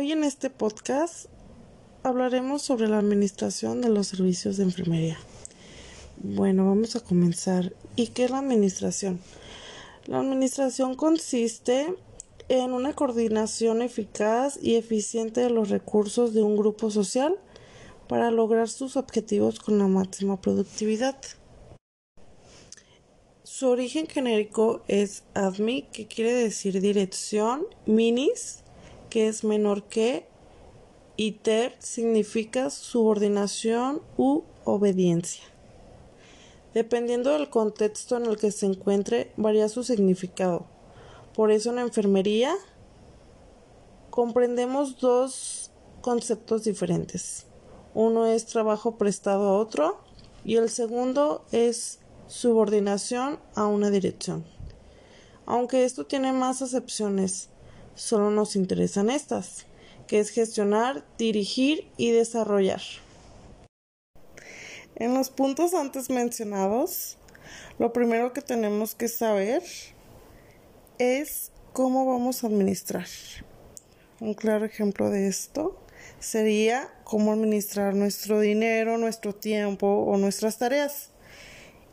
Hoy en este podcast hablaremos sobre la administración de los servicios de enfermería. Bueno, vamos a comenzar. ¿Y qué es la administración? La administración consiste en una coordinación eficaz y eficiente de los recursos de un grupo social para lograr sus objetivos con la máxima productividad. Su origen genérico es ADMI, que quiere decir dirección, MINIS, que es menor que, y TER significa subordinación u obediencia. Dependiendo del contexto en el que se encuentre, varía su significado. Por eso en la enfermería comprendemos dos conceptos diferentes. Uno es trabajo prestado a otro y el segundo es subordinación a una dirección. Aunque esto tiene más acepciones, solo nos interesan estas, que es gestionar, dirigir y desarrollar. En los puntos antes mencionados, lo primero que tenemos que saber es cómo vamos a administrar. Un claro ejemplo de esto sería cómo administrar nuestro dinero, nuestro tiempo o nuestras tareas.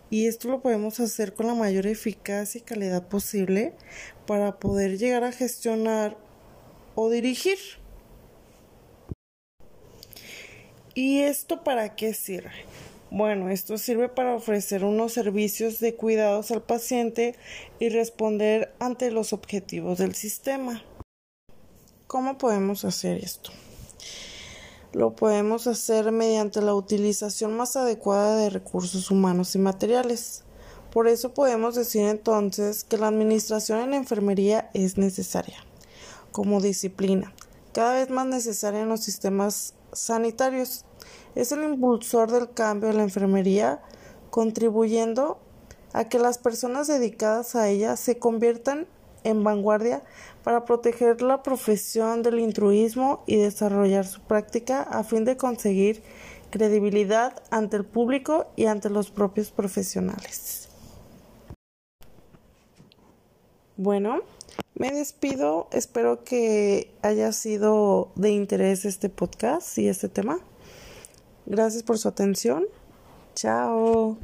Y esto lo podemos hacer con la mayor eficacia y calidad posible para poder llegar a gestionar o dirigir. ¿Y esto para qué sirve? Bueno, esto sirve para ofrecer unos servicios de cuidados al paciente y responder ante los objetivos del sistema. ¿Cómo podemos hacer esto? Lo podemos hacer mediante la utilización más adecuada de recursos humanos y materiales. Por eso podemos decir entonces que la administración en enfermería es necesaria como disciplina, cada vez más necesaria en los sistemas sanitarios. Es el impulsor del cambio en la enfermería, contribuyendo a que las personas dedicadas a ella se conviertan en vanguardia para proteger la profesión del intruismo y desarrollar su práctica a fin de conseguir credibilidad ante el público y ante los propios profesionales. Bueno, me despido, espero que haya sido de interés este podcast y este tema. Gracias por su atención. Chao.